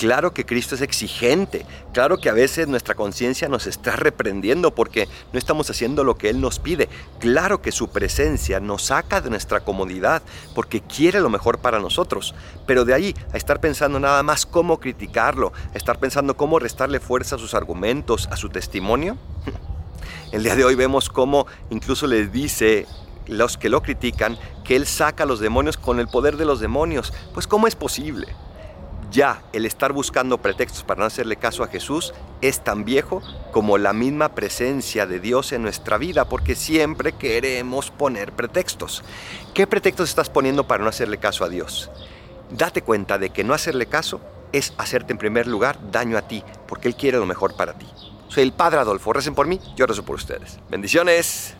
Claro que Cristo es exigente, claro que a veces nuestra conciencia nos está reprendiendo porque no estamos haciendo lo que Él nos pide, claro que su presencia nos saca de nuestra comodidad porque quiere lo mejor para nosotros, pero de ahí a estar pensando nada más cómo criticarlo, a estar pensando cómo restarle fuerza a sus argumentos, a su testimonio, el día de hoy vemos cómo incluso les dice los que lo critican que Él saca a los demonios con el poder de los demonios, pues ¿cómo es posible? Ya el estar buscando pretextos para no hacerle caso a Jesús es tan viejo como la misma presencia de Dios en nuestra vida, porque siempre queremos poner pretextos. ¿Qué pretextos estás poniendo para no hacerle caso a Dios? Date cuenta de que no hacerle caso es hacerte en primer lugar daño a ti, porque Él quiere lo mejor para ti. Soy el Padre Adolfo, recen por mí, yo rezo por ustedes. Bendiciones.